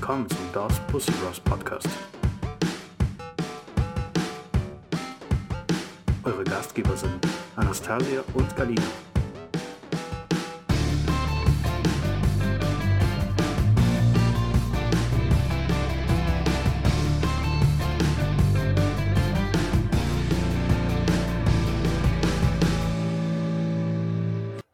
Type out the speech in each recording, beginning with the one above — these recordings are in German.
willkommen zum Das Pussy Bros Podcast. Eure Gastgeber sind Anastasia und Galina.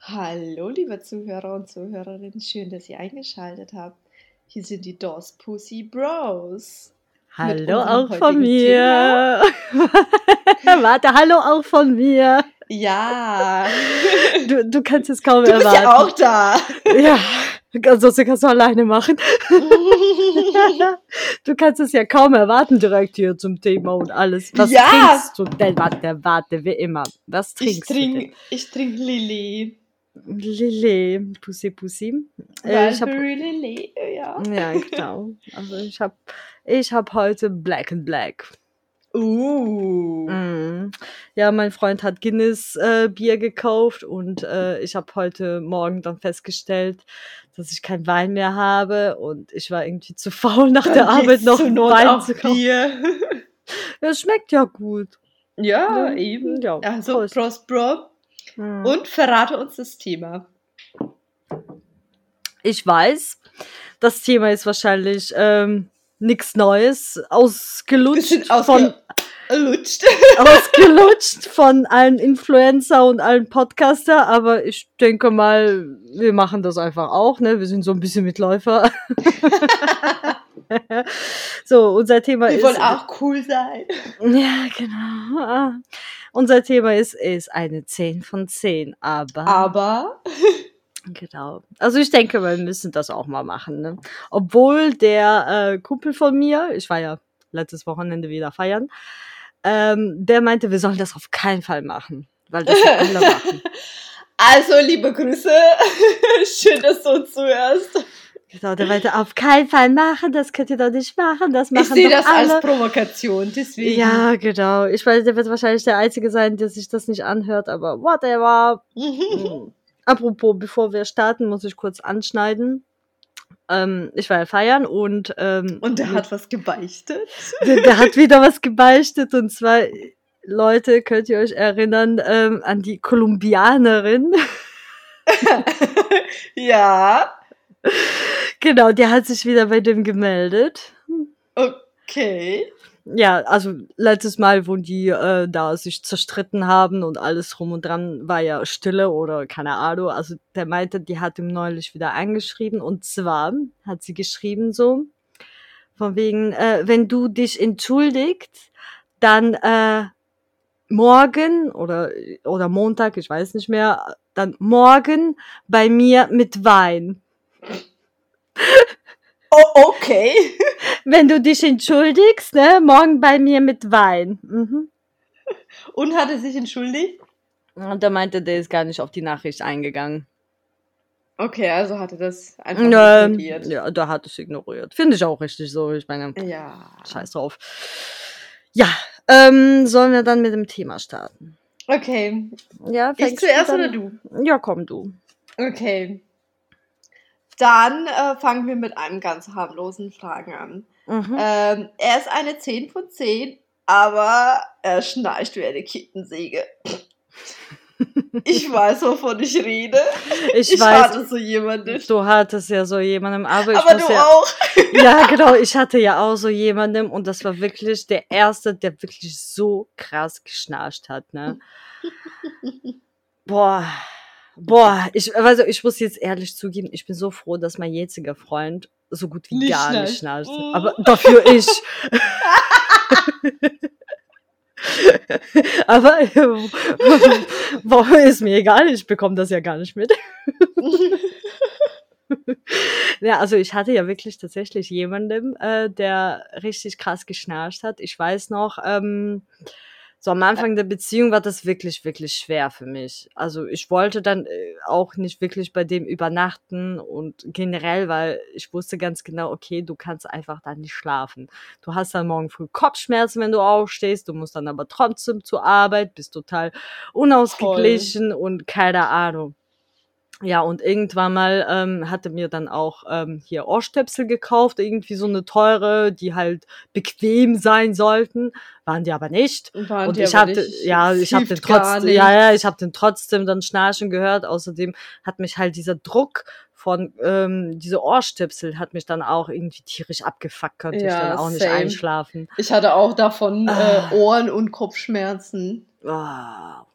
Hallo, liebe Zuhörer und Zuhörerinnen, schön, dass ihr eingeschaltet habt. Hier sind die DOS Pussy Bros. Hallo auch von mir. Warte, hallo auch von mir. Ja, Du, du kannst es kaum du bist erwarten. ja auch da. Ja, ansonsten kannst du alleine machen. Du kannst es ja kaum erwarten direkt hier zum Thema und alles. Was Ja. trinkst du denn? Warte, warte, wie immer. Was ich trinkst trinke ich trink Lilly. du? Lillet, Pussy Pussy. Äh, ich Raspberry Lilly, ja. ja, genau. Also ich habe ich hab heute Black and Black. Uh. Mm. Ja, mein Freund hat Guinness äh, Bier gekauft und äh, ich habe heute Morgen dann festgestellt, dass ich kein Wein mehr habe und ich war irgendwie zu faul nach der Dann Arbeit geht's noch Not Wein zu kaufen. Bier. Ja, es schmeckt ja gut. Ja, Ja, eben. ja, also, Prost. Prost, Bro. Mm. Und verrate uns das Thema. Ich weiß, das Thema ist wahrscheinlich ähm, nichts Neues, ausgelutscht Bisschen von ausgelutscht. ausgelutscht von allen Influencer und allen Podcaster, aber ich denke mal, wir machen das einfach auch, ne? Wir sind so ein bisschen Mitläufer. so, unser Thema Wir ist. wollen auch cool sein. Ja, genau. Ah. Unser Thema ist, ist eine 10 von 10, aber. Aber Genau. Also ich denke, wir müssen das auch mal machen. Ne? Obwohl der äh, Kumpel von mir, ich war ja letztes Wochenende wieder feiern, ähm, der meinte, wir sollen das auf keinen Fall machen, weil das ja alle machen. Also, liebe Grüße. Schön, dass du uns zuhörst. Genau, der meinte, auf keinen Fall machen, das könnt ihr doch nicht machen, das machen Ich sehe das alle. als Provokation, deswegen. ja, genau. Ich weiß, der wird wahrscheinlich der Einzige sein, der sich das nicht anhört, aber whatever. Mm. Apropos, bevor wir starten, muss ich kurz anschneiden. Ähm, ich war ja feiern und ähm, Und der hat was gebeichtet. der, der hat wieder was gebeichtet und zwar, Leute, könnt ihr euch erinnern ähm, an die Kolumbianerin? ja, genau, die hat sich wieder bei dem gemeldet. okay. Ja, also letztes Mal, wo die äh, da sich zerstritten haben und alles rum und dran, war ja Stille oder keine Ahnung. Also der meinte, die hat ihm neulich wieder angeschrieben und zwar hat sie geschrieben so, von wegen, äh, wenn du dich entschuldigt, dann äh, morgen oder, oder Montag, ich weiß nicht mehr, dann morgen bei mir mit Wein. Oh, okay. Wenn du dich entschuldigst, ne, morgen bei mir mit Wein. Mhm. Und hat er sich entschuldigt? Und da meinte, der ist gar nicht auf die Nachricht eingegangen. Okay, also hat er das einfach Ähm, ignoriert. ja, da hat es ignoriert. Finde ich auch richtig so. Ich meine, Ja. scheiß drauf. Ja, ähm, sollen wir dann mit dem Thema starten? Okay. Ja, Ich zuerst oder du? Ja, komm du. Okay. Dann äh, fangen wir mit einem ganz harmlosen Fragen an. Mhm. Ähm, er ist eine 10 von 10, aber er schnarcht wie eine Kettensäge. Ich weiß, wovon ich rede. ich, Ich weiß, hatte so jemanden. du hattest ja so jemandem, aber ich Aber du ja, auch. ja, genau, ich hatte ja auch so jemandem und das war wirklich der erste, der wirklich so krass geschnarcht hat, ne? Boah, boah, ich, also ich muss jetzt ehrlich zugeben, ich bin so froh, dass mein jetziger Freund so gut wie Nicht gar nicht schnarcht. schnarcht. Mm. Aber dafür ich. Aber warum ist mir egal, ich bekomme das ja gar nicht mit. Ja, also ich hatte ja wirklich tatsächlich jemanden, äh, der richtig krass geschnarcht hat. Ich weiß noch, ähm, so am Anfang der Beziehung war das wirklich, wirklich schwer für mich. Also ich wollte dann äh, auch nicht wirklich bei dem übernachten und generell, weil ich wusste ganz genau, okay, du kannst einfach dann nicht schlafen. Du hast dann morgen früh Kopfschmerzen, wenn du aufstehst, du musst dann aber trotzdem zur Arbeit, bist total unausgeglichen und keine Ahnung. Ja, und irgendwann mal ähm, hatte mir dann auch ähm, hier Ohrstöpsel gekauft, irgendwie so eine teure, die halt bequem sein sollten, waren die aber nicht. Waren Und ich hatte, nicht. ja, ich habe den trotzdem, nicht. ja, ja, ich habe den trotzdem dann schnarchen gehört. Außerdem hat mich halt dieser Druck von ähm, diese Ohrstöpsel hat mich dann auch irgendwie tierisch abgefuckt, konnte ich Ja, dann auch nicht same. einschlafen. Ich hatte auch davon Ah. äh, Ohren- und Kopfschmerzen. Ah,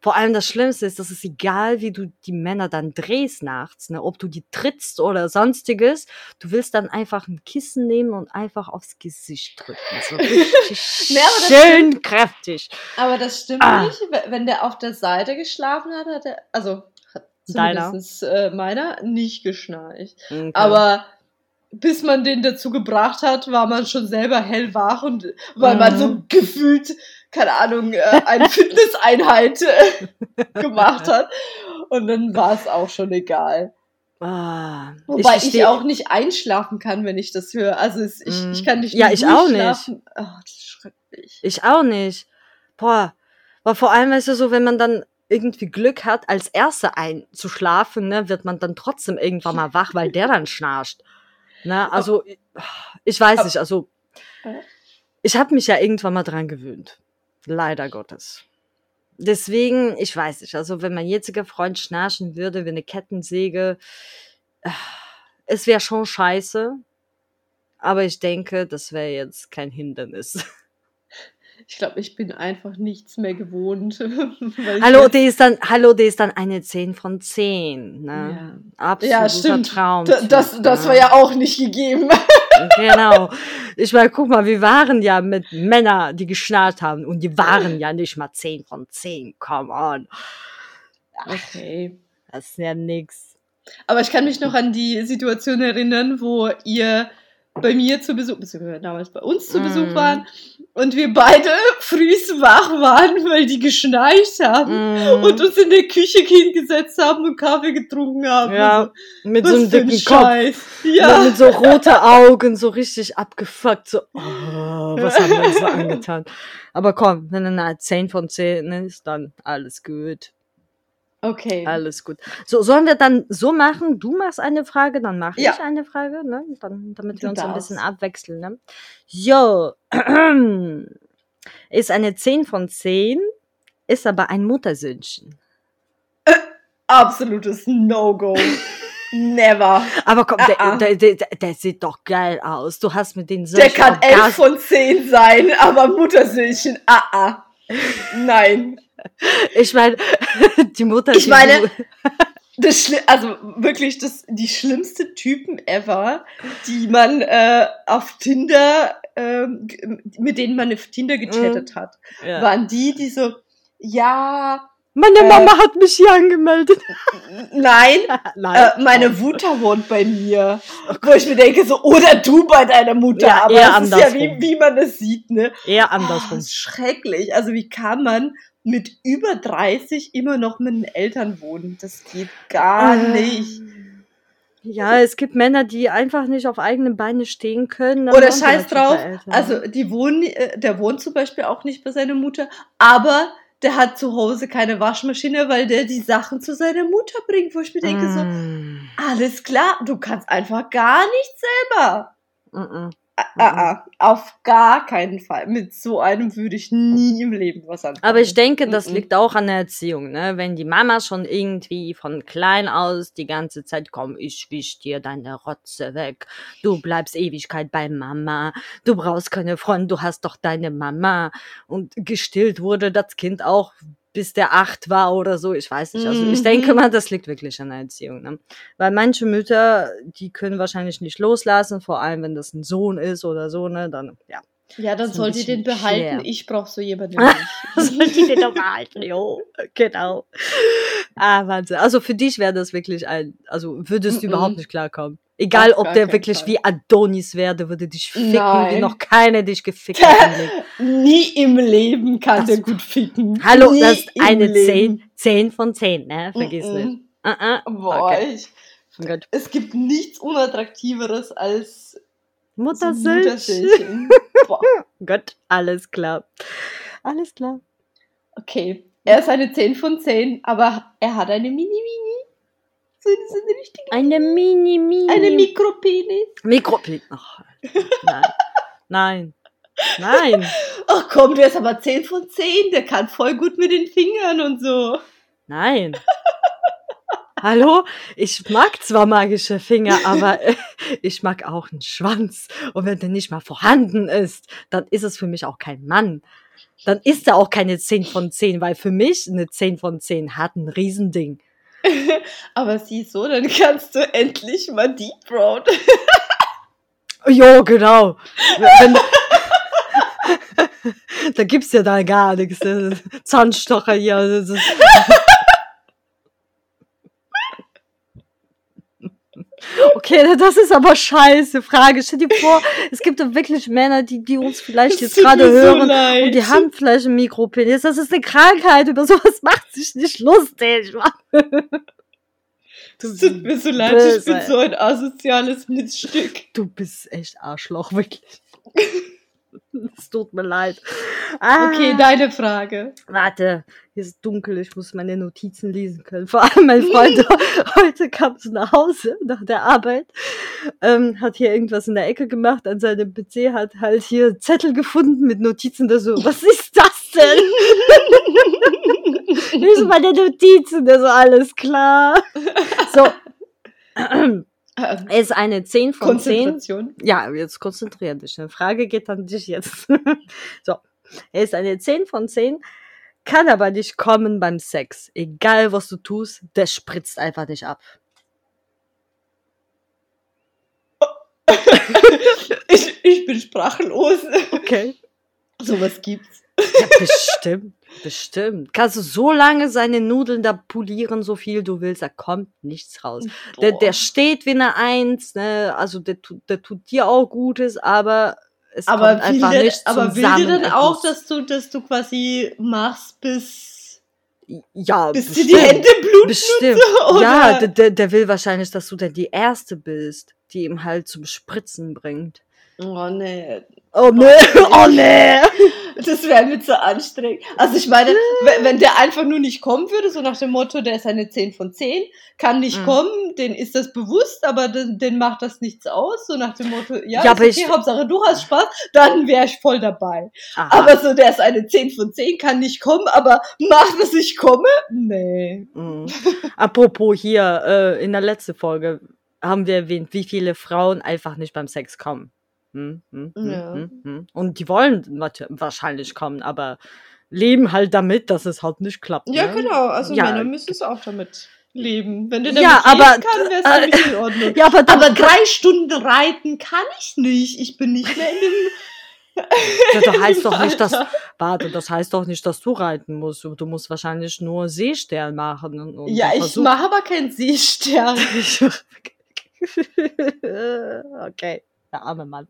Vor allem das Schlimmste ist, dass es egal, wie du die Männer dann drehst nachts, ne, ob du die trittst oder sonstiges, du willst dann einfach ein Kissen nehmen und einfach aufs Gesicht drücken. So richtig Nee, aber das schön kräftig. Aber das stimmt Ah. nicht. Wenn der auf der Seite geschlafen hat, hat er, also hat Deiner? zumindest äh, meiner nicht geschnarcht. Okay. Aber bis man den dazu gebracht hat, war man schon selber hellwach und weil man Mhm. so gefühlt, keine Ahnung, äh, eine Fitnesseinheit äh, gemacht hat. Und dann war es auch schon egal. ah, Wobei ich, versteh- auch nicht einschlafen kann, wenn ich das höre. Also es, ich, ich kann nicht Ja, ich auch nicht. Ach, das ist schrecklich. Ich auch nicht. Boah. Aber vor allem, weißt du, so, wenn man dann irgendwie Glück hat, als Erster einzuschlafen, ne, wird man dann trotzdem irgendwann mal wach, weil der dann schnarcht. Ne, also, ich weiß nicht, also, ich habe mich ja irgendwann mal dran gewöhnt. Leider Gottes. Deswegen, ich weiß nicht, also, wenn mein jetziger Freund schnarchen würde wie eine Kettensäge, äh, es wäre schon scheiße. Aber ich denke, das wäre jetzt kein Hindernis. Ich glaube, ich bin einfach nichts mehr gewohnt. Hallo, die ist dann, hallo, die ist dann eine 10 von 10, ne? Absoluter ja, stimmt. Traum. Da- Das, das war ja auch nicht gegeben. Genau. Ich meine, guck mal, wir waren ja mit Männern, die geschnarrt haben und die waren ja nicht mal 10 von 10. Come on. Okay. Das ist ja nix. Aber ich kann mich noch an die Situation erinnern, wo ihr bei mir zu Besuch, beziehungsweise damals bei uns zu Besuch Mhm. waren und wir beide frühs wach waren, weil die geschnarcht haben Mm, und uns in der Küche hingesetzt haben und Kaffee getrunken haben. ja, mit Was so einem dicken Kopf. Scheiß. Mit, Ja. mit so rote Augen, so richtig abgefuckt, so, oh, was haben wir uns so angetan? Aber komm, wenn eine 10 von 10 ist, dann alles gut. Okay. Alles gut. So, sollen wir dann so machen? Du machst eine Frage, dann mache Ja. ich eine Frage, ne? Dann, damit wir uns ein bisschen abwechseln, ne? Jo. Ist eine 10 von 10, ist aber ein Muttersündchen. Absolutes No-Go. Never. Aber komm, Ah, der, ah. der, der, der sieht doch geil aus. Du hast mit den Der solche kann 11 Orgas- von 10 sein, aber Muttersöhnchen, ah, ah. Nein. Ich meine, die Mutter. Ich die meine- Das Schli also wirklich das, die schlimmste Typen ever, die man äh, auf Tinder, g- mit denen man auf Tinder gechattet hat, ja. waren die, die so, ja, Meine äh, Mama hat mich hier angemeldet. nein, Nein. äh, meine Mutter wohnt bei mir. Wo ich mir denke, so, oder du bei deiner Mutter, Ja, aber eher das ist ja andersrum. wie, wie man es sieht, ne? Eher Oh, andersrum. ist schrecklich. Also wie kann man mit über 30 immer noch mit den Eltern wohnen? Das geht gar Ah. nicht. Ja, es gibt Männer, die einfach nicht auf eigenen Beine stehen können. Oder scheiß drauf. Also die wohnen, äh, der wohnt zum Beispiel auch nicht bei seiner Mutter, aber der hat zu Hause keine Waschmaschine, weil der die Sachen zu seiner Mutter bringt, wo ich mir denke so, Mm, alles klar, du kannst einfach gar nicht selber. mm, mm. Ah, ah, auf gar keinen Fall. Mit so einem würde ich nie im Leben was anfangen. Aber ich denke, das Mhm. liegt auch an der Erziehung, ne? Wenn die Mama schon irgendwie von klein aus die ganze Zeit, komm, ich wisch dir deine Rotze weg. Du bleibst Ewigkeit bei Mama. Du brauchst keine Freunde, du hast doch deine Mama. Und gestillt wurde das Kind auch bis der acht war oder so. Ich weiß nicht. Also ich Mhm. denke mal, das liegt wirklich an der Erziehung. Ne? Weil manche Mütter, die können wahrscheinlich nicht loslassen, vor allem wenn das ein Sohn ist oder so, ne? Dann, ja. ja, dann sollt ihr den behalten. schwer. Ich brauche so jemanden. Soll die den doch behalten, jo. Genau. Ah, Wahnsinn. Also für dich wäre das wirklich ein, also würdest du Mm-mm. überhaupt nicht klarkommen. Egal, Auf ob der wirklich Fall. wie Adonis wäre, der würde dich ficken, wie Nein. noch keine dich gefickt hat. Nie im Leben kann Das- der gut ficken. Hallo, Nie das ist eine Leben. 10, 10 von 10, ne? Vergiss Mm-mm. nicht. Uh -uh. Boah, Okay. ich, Gut. es gibt nichts unattraktiveres als Mutter. Boah. Gott, alles klar. Alles klar. Okay, er ist eine 10 von 10, aber er hat eine Mini-Mini. So, so eine richtige, Eine mini, mini. eine Mikropenis. Mikropik. Ach, nein. Nein. Nein. Ach komm, der ist aber 10 von 10. Der kann voll gut mit den Fingern und so. Nein. Hallo? Ich mag zwar magische Finger, aber äh, ich mag auch einen Schwanz. Und wenn der nicht mal vorhanden ist, dann ist es für mich auch kein Mann. Dann ist er auch keine 10 von 10, weil für mich eine 10 von 10 hat ein Riesending. Aber sieh so, dann kannst du endlich mal Deep Throat. Jo, genau. Wenn, da gibt's ja da gar nichts. Zahnstocher hier. das ist- Okay, das ist aber scheiße Frage. Stell dir vor, es gibt doch wirklich Männer, die, die uns vielleicht jetzt gerade so hören leid. und die haben vielleicht ein Mikropenis. Das ist eine Krankheit. Über sowas macht sich nicht lustig. Es tut mir so leid, böse. ich bin so ein asoziales Miststück. Du bist echt Arschloch, wirklich. Es tut mir leid. Ah. Okay, deine Frage. Warte, hier ist dunkel, ich muss meine Notizen lesen können. Vor allem mein Freund heute kam so nach Hause nach der Arbeit, ähm, hat hier irgendwas in der Ecke gemacht, an seinem PC hat halt hier Zettel gefunden mit Notizen, da so, was ist das denn? Ich so, meine Notizen, da so, alles klar. So, Ähm, er ist eine 10 von 10. Konzentration. Ja, jetzt konzentrier dich. Eine Frage geht an dich jetzt. so. Er ist eine 10 von 10, kann aber nicht kommen beim Sex. Egal was du tust, der spritzt einfach nicht ab. Ich, ich bin sprachlos. Okay. Sowas gibt's. Ja, bestimmt. Bestimmt. Kannst du so lange seine Nudeln da polieren, so viel du willst, da kommt nichts raus. Der, Boah. der steht wie eine Eins, ne? Also der, tut- der tut dir auch Gutes, aber es aber kommt einfach will der, nicht aber will dir dann Es auch, dass du, dass du quasi machst, bis, ja, bis dir bestimmt. die Hände bluten? Bestimmt. so, ja, der, der will wahrscheinlich, dass du dann die Erste bist, die ihm halt zum Spritzen bringt. Oh nee, Oh nee, oh nee. das wäre mir zu anstrengend. Also ich meine, wenn, der einfach nur nicht kommen würde, so nach dem Motto, der ist eine 10 von 10, kann nicht Mhm. kommen, den ist das bewusst, aber den, den macht das nichts aus, so nach dem Motto, ja, Ja, okay, ich- Hauptsache du hast Spaß, dann wäre ich voll dabei. Aha. Aber so, der ist eine 10 von 10, kann nicht kommen, aber macht, dass ich komme? Nee. Mhm. Apropos hier, äh, in der letzten Folge haben wir erwähnt, wie viele Frauen einfach nicht beim Sex kommen. Hm, hm, hm, Ja. Und die wollen wahrscheinlich kommen, aber leben halt damit, dass es halt nicht klappt. Ja, ne? genau, also Ja. Männer müssen es auch damit leben. Wenn du Ja, damit aber- leben kann, wäre es äh, in Ordnung. Ja, aber, Aber drei Stunden reiten kann ich nicht. Ich bin nicht mehr in dem. Ja, das heißt doch nicht, dass, warte, das heißt doch nicht, dass du reiten musst. Du musst wahrscheinlich nur Seestern machen. Und, und Ja, ich mache aber keinen Seestern. okay, der arme Mann.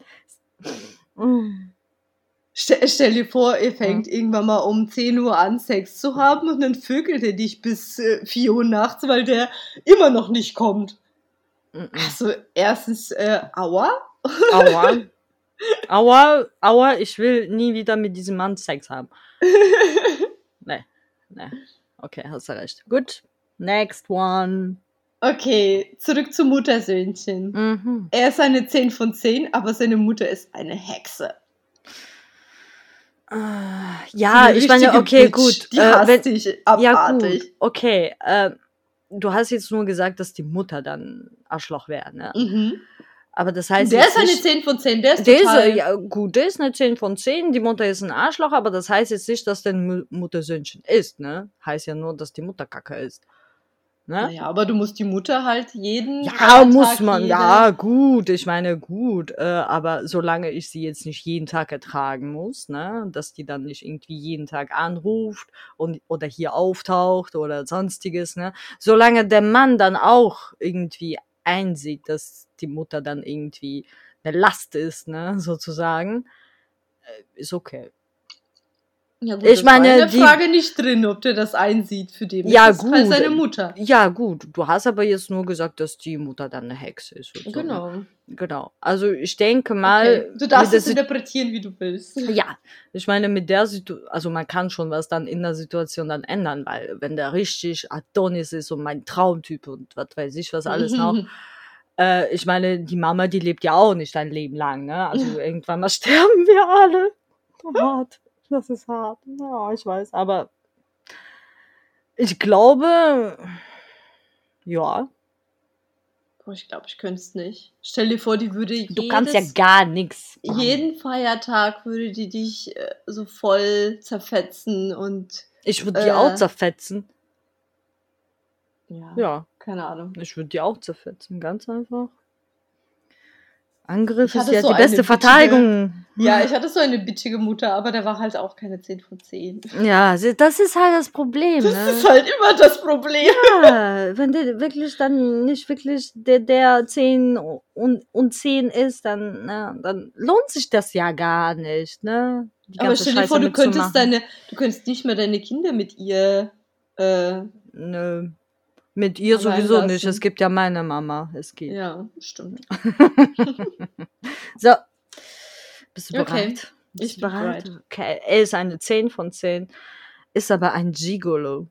Stell, stell dir vor, ihr fängt irgendwann mal um 10 Uhr an, Sex zu haben und dann vögelt er dich bis äh, 4 Uhr nachts, weil der immer noch nicht kommt. Mm-mm. Also, erstens, äh, aua. Aua. Aua, aua, ich will nie wieder mit diesem Mann Sex haben. Nee, nee. Okay, hast du recht. Gut. Next one. Okay, zurück zu Muttersöhnchen. Mhm. Er ist eine 10 von 10, aber seine Mutter ist eine Hexe. Äh, Ja, ich meine, okay, Bitch. gut. Die äh, wenn, dich ja, abartig. gut. Okay. Äh, du hast jetzt nur gesagt, dass die Mutter dann Arschloch wäre, ne? Mhm. Aber das heißt der ist eine nicht, 10 von 10, der ist der ist, total... äh, ja, gut, der ist eine 10 von 10, die Mutter ist ein Arschloch, aber das heißt jetzt nicht, dass der Mu- Muttersöhnchen ist, ne? Heißt ja nur, dass die Mutter kacke ist. Ne? Naja, aber du musst die Mutter halt jeden Ja, muss man, jede- ja, gut, ich meine, gut, äh, aber solange ich sie jetzt nicht jeden Tag ertragen muss, ne, dass die dann nicht irgendwie jeden Tag anruft und, oder hier auftaucht oder sonstiges, ne, solange der Mann dann auch irgendwie einsieht, dass die Mutter dann irgendwie eine Last ist, ne, sozusagen, äh, ist okay. Ja, gut, Ich das war meine, in der die- Frage nicht drin, ob der das einsieht für den. Ja, das halt gut. seine Mutter. Ja, gut, du hast aber jetzt nur gesagt, dass die Mutter dann eine Hexe ist. so, ne? Genau. Genau. Also ich denke mal. Okay. Du darfst es interpretieren, wie du willst. Ja, ich meine, mit der Situation, also man kann schon was dann in der Situation dann ändern, weil wenn der richtig Adonis ist und mein Traumtyp und was weiß ich was alles noch, äh, ich meine, die Mama, die lebt ja auch nicht ein Leben lang, ne? Also irgendwann mal sterben wir alle. Hart. Das ist hart. Ja, ich weiß, aber ich glaube, ja, ich glaube, ich könnte es nicht. Stell dir vor, die würde du jedes, kannst ja gar nichts. jeden Feiertag würde die dich äh, so voll zerfetzen und Ich würde die auch äh, zerfetzen. ja, Ja. keine Ahnung. Ich würde die auch zerfetzen, ganz einfach. Angriff ist ja so die beste bitchige- Verteidigung. Ja, ich hatte so eine bitchige Mutter, aber der war halt auch keine 10 von 10. Ja, das ist halt das Problem. Das ne? ist halt immer das Problem. ja, wenn der wirklich dann nicht wirklich der, der 10 und, und 10 ist, dann, na, dann lohnt sich das ja gar nicht, ne? Aber stell dir Scheiße vor, du könntest deine, du könntest nicht mehr deine Kinder mit ihr, äh, Nö. Mit ihr Allein sowieso lassen. nicht. Es gibt ja meine Mama. Es geht. ja, stimmt. So. Bist du Okay, bereit? Bist ich bin bereit. Okay, er ist eine 10 von 10, ist aber ein Gigolo.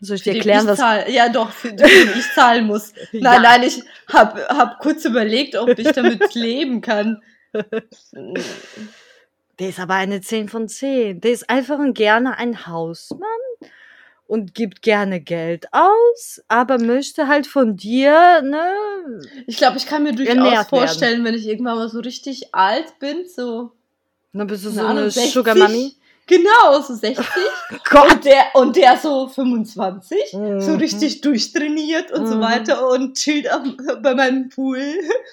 Soll ich dir erklären, ich was. zahl- Ja, doch, für den ich zahlen muss. Nein, Ja. nein, ich hab, hab kurz überlegt, ob ich damit leben kann. Der ist aber eine 10 von 10. Der ist einfach ein, gerne ein Hausmann und gibt gerne Geld aus, aber möchte halt von dir, ne? Ich glaube, ich kann mir durchaus Ernährt werden. vorstellen, wenn ich irgendwann mal so richtig alt bin, so, Dann bist du so eine 60. Sugar Mami. Genau, so 60. Gott! Und der, und der so 25, so Mhm. richtig durchtrainiert und so Mhm. weiter und chillt am, bei meinem Pool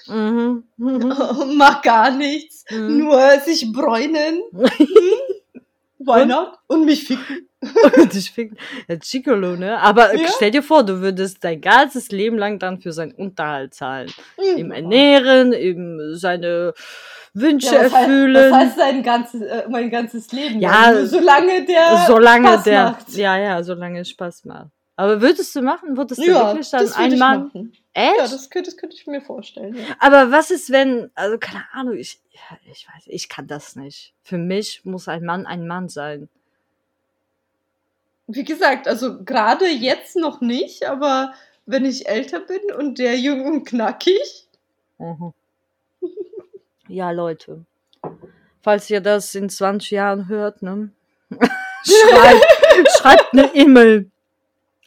Mhm. Mhm. und macht gar nichts, Mhm. nur sich bräunen. Why Und? not? Und mich ficken. Und ich find, ja, Gigolo, ne? Aber Ja. stell dir vor, du würdest dein ganzes Leben lang dann für seinen Unterhalt zahlen. Ihm Mhm. ernähren, ihm seine Wünsche Ja, was heißt- erfüllen. Das heißt sein ganzes, äh, mein ganzes Leben. Ja. Nur solange der solange Spaß der, macht. ja, ja, solange es Spaß macht. Aber würdest du machen? Würdest du Ja, wirklich dann das würde ein ich Mann? machen. Echt? Ja, das könnte, das könnte ich mir vorstellen. Ja. Aber was ist, wenn, also keine Ahnung, ich, ja, ich weiß, ich kann das nicht. Für mich muss ein Mann ein Mann sein. Wie gesagt, also gerade jetzt noch nicht, aber wenn ich älter bin und der jung und knackig, Mhm. Ja, Leute. Falls ihr das in 20 Jahren hört, ne? schreibt, schreibt eine E-Mail.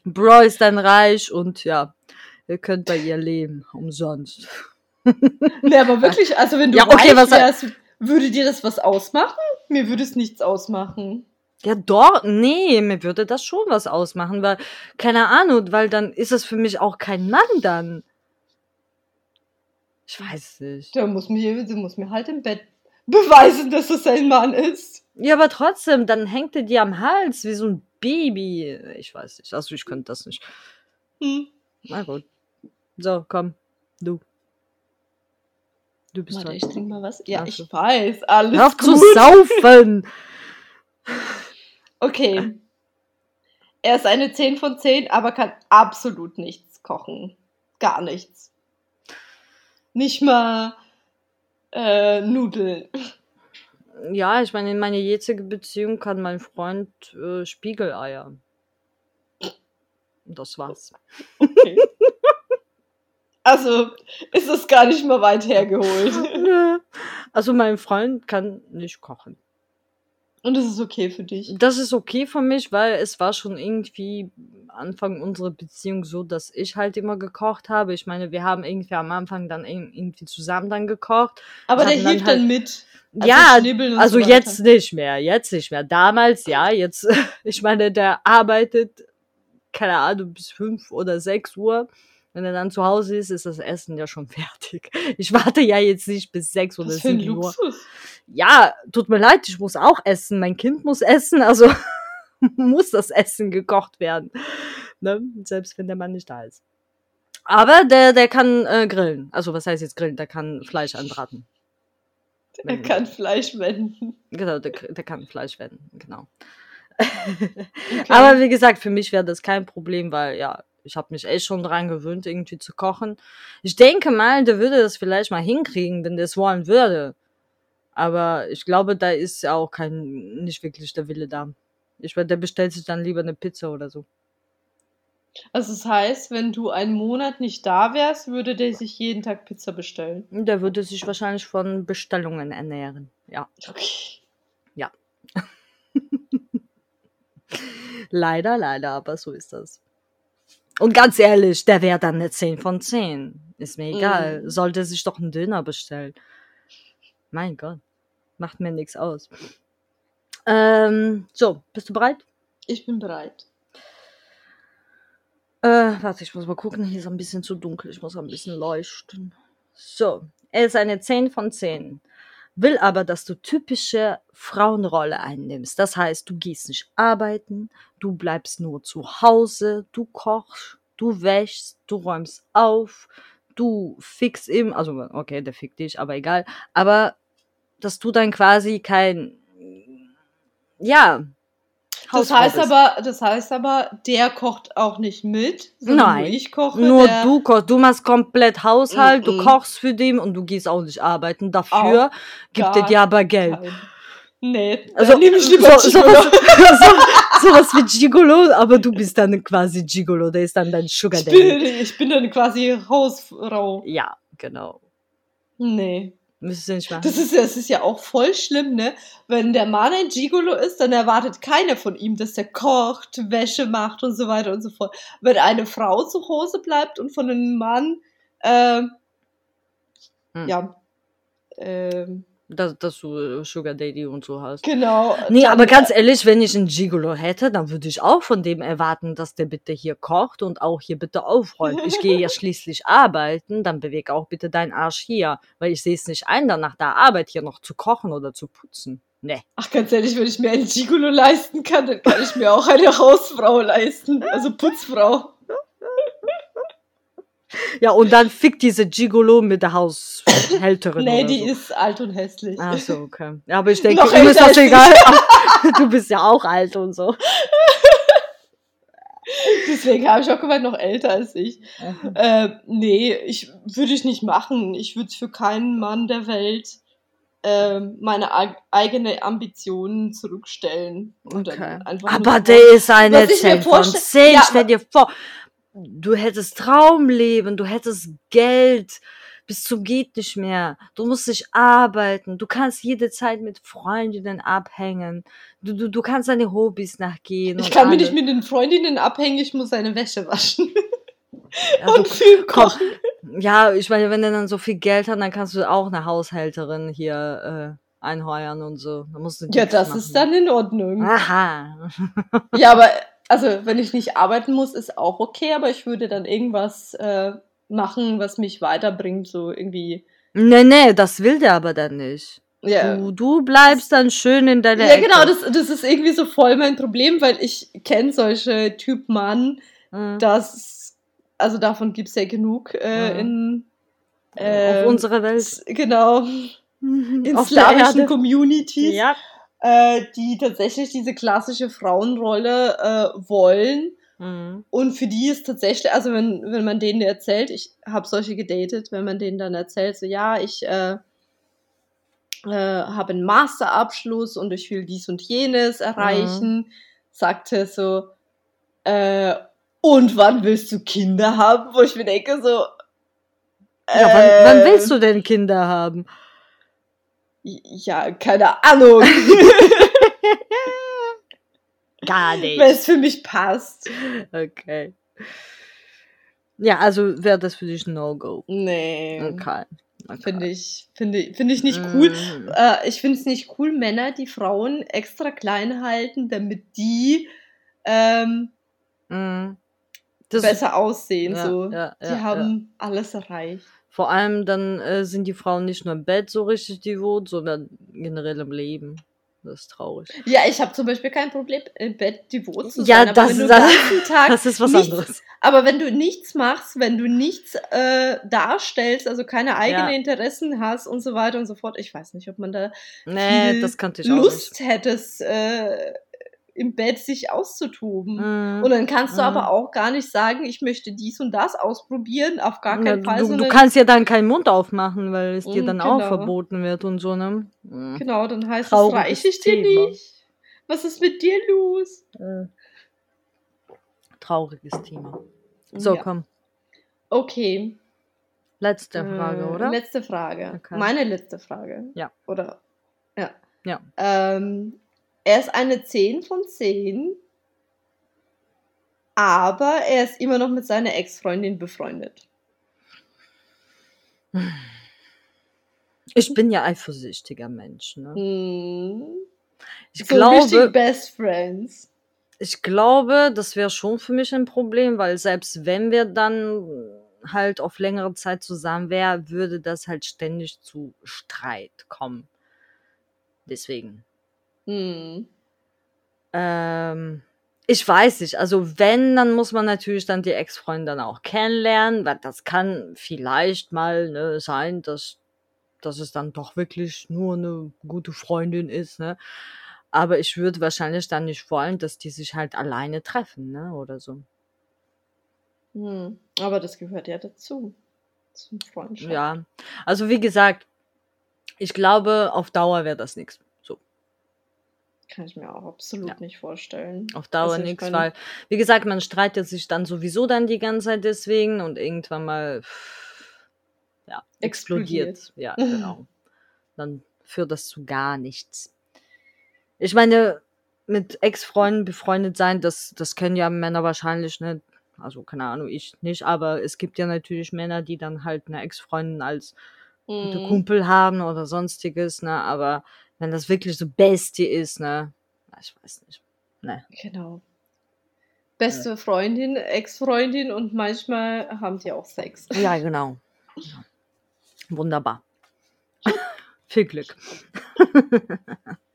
Bro ist dann reich und ja, ihr könnt bei ihr leben, umsonst. ne, aber wirklich, also wenn du Ja, okay, reich was- wärst, würde dir das was ausmachen? Mir würde es nichts ausmachen. Ja, doch, nee, mir würde das schon was ausmachen, weil, keine Ahnung, weil dann ist es für mich auch kein Mann dann. Ich weiß nicht. Der muss mir, der muss mir halt im Bett beweisen, dass es ein Mann ist. Ja, aber trotzdem, dann hängt er dir am Hals wie so ein Baby. Ich weiß nicht, also ich könnte das nicht. Hm. Na gut. So, komm, du. Du bist Warte, dran. ich trinke mal was. Ja, Ach ich weiß, alles Hör auf gut. zu saufen! Okay. Er ist eine 10 von 10, aber kann absolut nichts kochen. Gar nichts. Nicht mal äh, Nudeln. Ja, ich meine, in meiner jetzigen Beziehung kann mein Freund äh, Spiegeleier. Das war's. Okay. Also ist es gar nicht mal weit hergeholt. Also mein Freund kann nicht kochen. Und es ist okay für dich. Das ist okay für mich, weil es war schon irgendwie Anfang unserer Beziehung so, dass ich halt immer gekocht habe. Ich meine, wir haben irgendwie am Anfang dann ir- irgendwie zusammen dann gekocht. Aber der hatten dann hilft halt- dann mit. Also ja, also so weiter. jetzt nicht mehr, jetzt nicht mehr. Damals ja, jetzt, ich meine, der arbeitet, keine Ahnung, bis fünf oder sechs Uhr. Wenn er dann zu Hause ist, ist das Essen ja schon fertig. Ich warte ja jetzt nicht bis sechs oder sieben Uhr. Luxus. Ja, tut mir leid, ich muss auch essen. Mein Kind muss essen, also muss das Essen gekocht werden. Ne? Selbst wenn der Mann nicht da ist. Aber der, der kann äh, grillen. Also was heißt jetzt grillen? Der kann Fleisch anbraten. Er kann Fleisch wenden. Genau, der, der kann Fleisch wenden, genau. Okay. Aber wie gesagt, für mich wäre das kein Problem, weil ja, ich habe mich echt schon dran gewöhnt, irgendwie zu kochen. Ich denke mal, der würde das vielleicht mal hinkriegen, wenn der es wollen würde. Aber ich glaube, da ist ja auch kein, nicht wirklich der Wille da. Ich meine, der bestellt sich dann lieber eine Pizza oder so. Also das heißt, wenn du einen Monat nicht da wärst, würde der sich jeden Tag Pizza bestellen. Der würde sich wahrscheinlich von Bestellungen ernähren. Ja. Okay. Leider, leider, aber so ist das. Und ganz ehrlich, der wäre dann eine 10 von 10. Ist mir egal. Mm. Sollte sich doch einen Döner bestellen. Mein Gott. Macht mir nichts aus. Ähm, so, bist du bereit? Ich bin bereit. Äh, warte, ich muss mal gucken. Hier ist ein bisschen zu dunkel. Ich muss ein bisschen leuchten. So, er ist eine 10 von 10. Will aber, dass du typische Frauenrolle einnimmst. Das heißt, du gehst nicht arbeiten, du bleibst nur zu Hause, du kochst, du wäschst, du räumst auf, du fixst ihm, also okay, der fickt dich, aber egal. Aber dass du dann quasi kein, ja, Das heißt bist. aber, das heißt aber, der kocht auch nicht mit, sondern Nein. nur ich koche. Nur du kochst, du machst komplett Haushalt, du Mhm. kochst für den und du gehst auch nicht arbeiten. Dafür gibt er dir aber Geld. kein- Nee, Also, nehme ich lieber so, Gigolo. sowas, so, sowas wie Gigolo, aber du bist dann quasi Gigolo, der ist dann dein Sugar Ich Daddy. bin, ich bin dann quasi Hausfrau. Ja, genau. Nee. Müsstest du nicht machen. Das ist, das ist ja auch voll schlimm, ne? Wenn der Mann ein Gigolo ist, dann erwartet keiner von ihm, dass er kocht, Wäsche macht und so weiter und so fort. Wenn eine Frau zu Hause bleibt und von einem Mann, ähm, Hm. ja, ähm, dass, dass du äh, Sugar Daddy und so hast. genau. Nee, aber ganz ehrlich, wenn ich einen Gigolo hätte, dann würde ich auch von dem erwarten, dass der bitte hier kocht und auch hier bitte aufräumt. Ich gehe ja schließlich arbeiten, dann beweg auch bitte deinen Arsch hier, weil ich sehe es nicht ein, dann nach der Arbeit hier noch zu kochen oder zu putzen. Nee. Ach, ganz ehrlich, wenn ich mir einen Gigolo leisten kann, dann kann ich mir auch eine Hausfrau leisten. Also Putzfrau. Ja, und dann fickt diese Gigolo mit der Haushälterin. Nee, die so. ist alt und hässlich. Ach so, okay. Ja, aber ich denke, Noch ihm ist das egal. du bist ja auch alt und so. Deswegen habe ich auch gemeint, noch älter als ich. Äh, nee, ich würde ich nicht machen. Ich würde für keinen Mann der Welt ähm, meine eig- eigene Ambitionen zurückstellen. Und Okay. dann einfach Aber der ist eine Was ich mir 10 von vorstell- 10. Ja, Stell dir vor, du hättest Traumleben, du hättest Geld bis zum geht nicht mehr. Du musst nicht arbeiten. Du kannst jede Zeit mit Freundinnen abhängen. Du, du, du kannst deine Hobbys nachgehen. Ich kann alles. nicht mit den Freundinnen abhängen, ich muss seine Wäsche waschen. Ja, du und viel komm, kochen. Ja, ich meine, wenn er dann so viel Geld hat, dann kannst du auch eine Haushälterin hier äh, einheuern und so. Da musst du Ja, das machen. ist dann in Ordnung. Aha. Ja, aber also wenn ich nicht arbeiten muss, ist auch okay, aber ich würde dann irgendwas äh, machen, was mich weiterbringt, so irgendwie. Nee, nee, das will der aber dann nicht. Ja, Du, du bleibst dann schön in deiner ja Ecke. genau, das, das ist irgendwie so voll mein Problem, weil ich kenne solche Typ Mann, Mhm. das, also davon gibt's ja genug äh, Mhm. in Auf ähm, unserer Welt. genau, in Auf Erde. Communities, Ja. Äh, die tatsächlich diese klassische Frauenrolle äh, wollen. Mhm. Und für die ist tatsächlich, also wenn, wenn man denen erzählt, ich habe solche gedatet, wenn man denen dann erzählt, so ja, ich äh, äh, habe einen Masterabschluss und ich will dies und jenes erreichen, sagt er so, äh, und wann willst du Kinder haben? Wo ich mir denke, so, Ja, wann, wann willst du denn Kinder haben? Ja, keine Ahnung, Gar nicht. wenn es für mich passt. Okay. Ja, also wäre das für dich ein No-Go. Nee, Okay. okay. finde ich, finde, finde ich nicht cool. Mhm. Äh, ich finde es nicht cool, Männer, die Frauen extra klein halten, damit die ähm. Das, besser aussehen. ja, so. ja, die ja, haben alles erreicht. Vor allem dann äh, sind die Frauen nicht nur im Bett so richtig devot, sondern generell im Leben. Das ist traurig. Ja, ich habe zum Beispiel kein Problem, im Bett devot zu Ja, sein. das wenn du ist- Tag Das ist was nichts, anderes. Aber wenn du nichts machst, wenn du nichts äh, darstellst, also keine eigenen Ja. Interessen hast und so weiter und so fort, ich weiß nicht, ob man da Nee, viel das ich Lust hättest, äh, im Bett sich auszutoben. Mhm. Und dann kannst du Mhm. aber auch gar nicht sagen, ich möchte dies und das ausprobieren, auf gar Ja, keinen Fall. du, du kannst ja dann keinen Mund aufmachen, weil es dir Mm, dann auch genau. verboten wird und so, ne? Mm. Genau, dann heißt es, reiche ich dir Thema. nicht. Was ist mit dir los? Äh, trauriges Thema. So, Ja. komm. Okay. Letzte Frage, Äh, oder? Letzte Frage. Okay. Meine letzte Frage. Ja. Oder? Ja. Ja. Ähm, er ist eine 10 von 10, aber er ist immer noch mit seiner Ex-Freundin befreundet. Ich bin ja eifersüchtiger Mensch, ne? Hm. Ich so glaube, Best Friends. ich glaube, das wäre schon für mich ein Problem, weil selbst wenn wir dann halt auf längere Zeit zusammen wären, würde das halt ständig zu Streit kommen. Deswegen. Hm. Ähm, ich weiß nicht. Also wenn, dann muss man natürlich dann die Ex-Freundin dann auch kennenlernen, weil das kann vielleicht mal ne, sein, dass, dass es dann doch wirklich nur eine gute Freundin ist, ne? Aber ich würde wahrscheinlich dann nicht wollen, dass die sich halt alleine treffen, ne? Oder so. Hm. Aber das gehört ja dazu. Zum Freundschaft. Ja. Also wie gesagt, ich glaube, auf Dauer wäre das nichts. Kann ich mir auch absolut Ja. nicht vorstellen. Auf Dauer Also ich nichts, meine- weil, wie gesagt, man streitet sich dann sowieso dann die ganze Zeit deswegen und irgendwann mal, ja, explodiert. Explodiert. Ja, genau. Dann führt das zu gar nichts. Ich meine, mit Ex-Freunden befreundet sein, das, das können ja Männer wahrscheinlich nicht. Also, keine Ahnung, ich nicht, aber es gibt ja natürlich Männer, die dann halt eine Ex-Freundin als gute Hm. Kumpel haben oder sonstiges, ne? Aber wenn das wirklich so Bestie ist, ne? Ich weiß nicht. Ne. Genau. Beste Freundin, Ex-Freundin und manchmal haben die auch Sex. Ja, genau. Wunderbar. Viel Glück.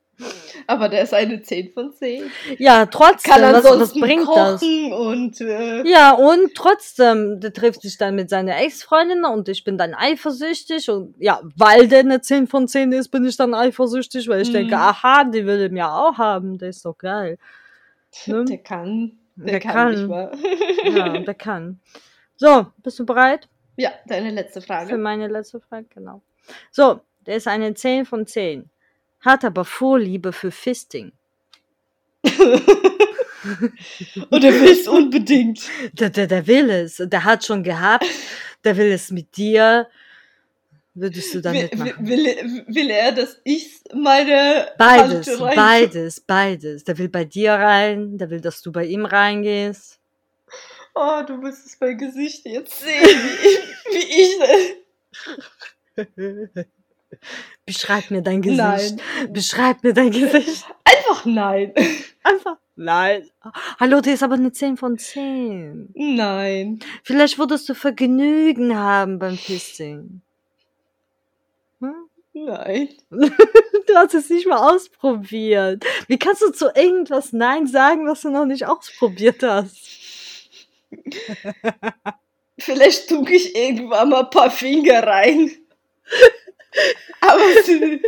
Aber der ist eine 10 von 10. Ja, trotzdem, Kann was, was bringt das? und äh, Ja, und trotzdem, der trifft sich dann mit seiner Ex-Freundin und ich bin dann eifersüchtig und ja, weil der eine 10 von 10 ist, bin ich dann eifersüchtig, weil ich Mhm. denke, aha, die will ihn ja auch haben, der ist doch geil. Ne? der kann. Der, Der kann, kann. nicht wahr? Ja, der kann. So, bist du bereit? ja, deine letzte Für Frage. meine letzte Frage, genau. So, der ist eine 10 von 10. Hat aber Vorliebe für Fisting. und er will es unbedingt. Der, der, der will es. Der hat schon gehabt. Der will es mit dir. Würdest du da Will, mitmachen? will, will, er, dass ich meine Beides, beides, beides. Der will bei dir rein, der will, dass du bei ihm reingehst. Oh, du müsstest mein Gesicht jetzt sehen, wie ich, wie ich Beschreib mir dein Gesicht. Nein. Beschreib mir dein Gesicht. Einfach nein. Einfach. Nein. Hallo, der ist aber eine 10 von 10. Nein. Vielleicht würdest du Vergnügen haben beim Fisting. Hm? Nein. Du hast es nicht mal ausprobiert. Wie kannst du zu irgendwas Nein sagen, was du noch nicht ausprobiert hast? Vielleicht tue ich irgendwann mal ein paar Finger rein. Aber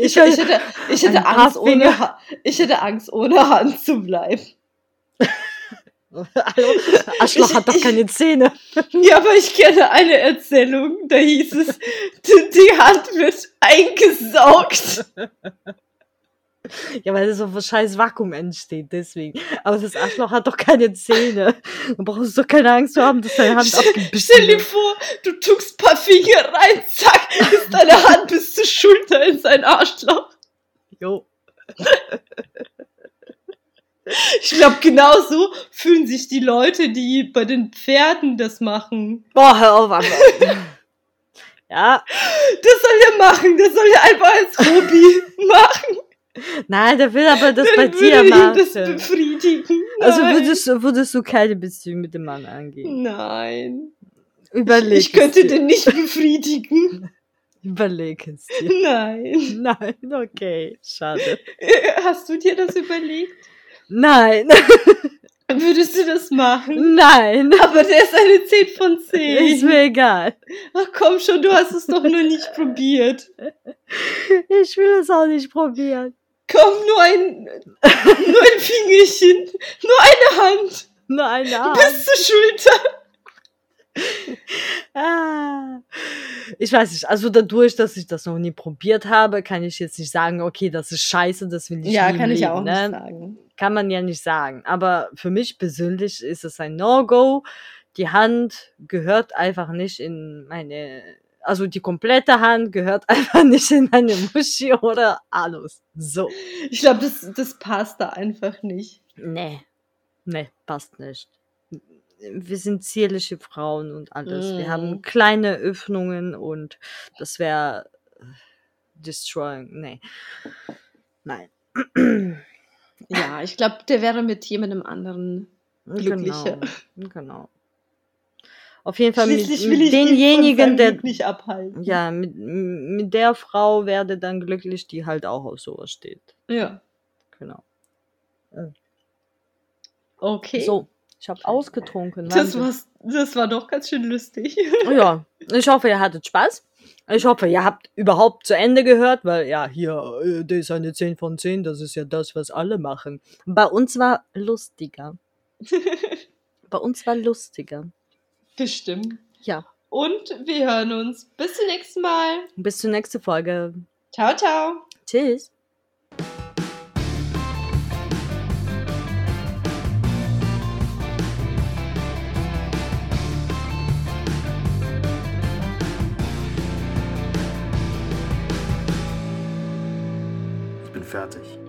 ich, ich hätte, ich hätte Angst, ohne, ich hätte Angst, ohne Hand zu bleiben. Hallo? Arschloch hat doch keine Zähne. Ja, aber ich kenne eine Erzählung, da hieß es, die, die Hand wird eingesaugt. Ja, weil so ein scheiß Vakuum entsteht, deswegen. Aber das Arschloch hat doch keine Zähne. Da brauchst du doch keine Angst zu haben, dass deine Hand Stell abgebissen stell dir wird. vor, du ein paar Finger rein, zack, ist deine Hand bis zur Schulter in sein Arschloch. Jo. Ich glaube, genauso fühlen sich die Leute, die bei den Pferden das machen. Boah, hör auf, aber. ja, Das soll er machen, das soll er einfach als Hobby machen. Nein, der will aber das Dann bei dir machen. das befriedigen. Also würdest, du- würdest du keine Beziehung mit dem Mann angehen? Nein. Überleg ich könnte es dir. den nicht befriedigen. Überleg es dir. Nein. Nein, okay, schade. Hast du dir das überlegt? Nein, Würdest du das machen? nein, Aber der ist eine 10 von ist 10. mir egal. Ach komm schon, du hast es doch nur nicht probiert. Ich will es auch nicht probieren. Komm, nur ein, nur ein Fingerchen, nur eine Hand Nur eine Art. bis zur Schulter. Ah. Ich weiß nicht, also dadurch, dass ich das noch nie probiert habe, kann ich jetzt nicht sagen, okay, das ist scheiße, das will ich Ja, nie kann im ich ja Leben, auch ne? nicht sagen. Kann man ja nicht sagen. Aber für mich persönlich ist es ein No-Go. Die Hand gehört einfach nicht in meine, also die komplette Hand gehört einfach nicht in meine Muschi oder Anus. So. Ich glaube, das, das passt da einfach nicht. Nee. Nee, passt nicht. Wir sind zierliche Frauen und alles. Wir haben Mm. kleine Öffnungen und das wäre destroying. Nee. Nein. Ja, ich glaube, der wäre mit jemandem anderen glücklicher. Genau. genau. Auf jeden Fall mit, mit denjenigen, der nicht abhalten. ja, mit, mit der Frau werde dann glücklich, die halt auch auf sowas steht. Ja. Genau. Okay. So, ich habe ausgetrunken. Das, war's, das war doch ganz schön lustig. Ja, ich hoffe, ihr hattet Spaß. Ich hoffe, ihr habt überhaupt zu Ende gehört, weil ja, hier, äh, das ist eine 10 von 10, das ist ja das, was alle machen. Bei uns war lustiger. Bei uns war lustiger. Bestimmt. Ja, Und wir hören uns. Bis zum nächsten Mal. bis zur nächsten Folge. Ciao, ciao. Tschüss. Ich bin fertig.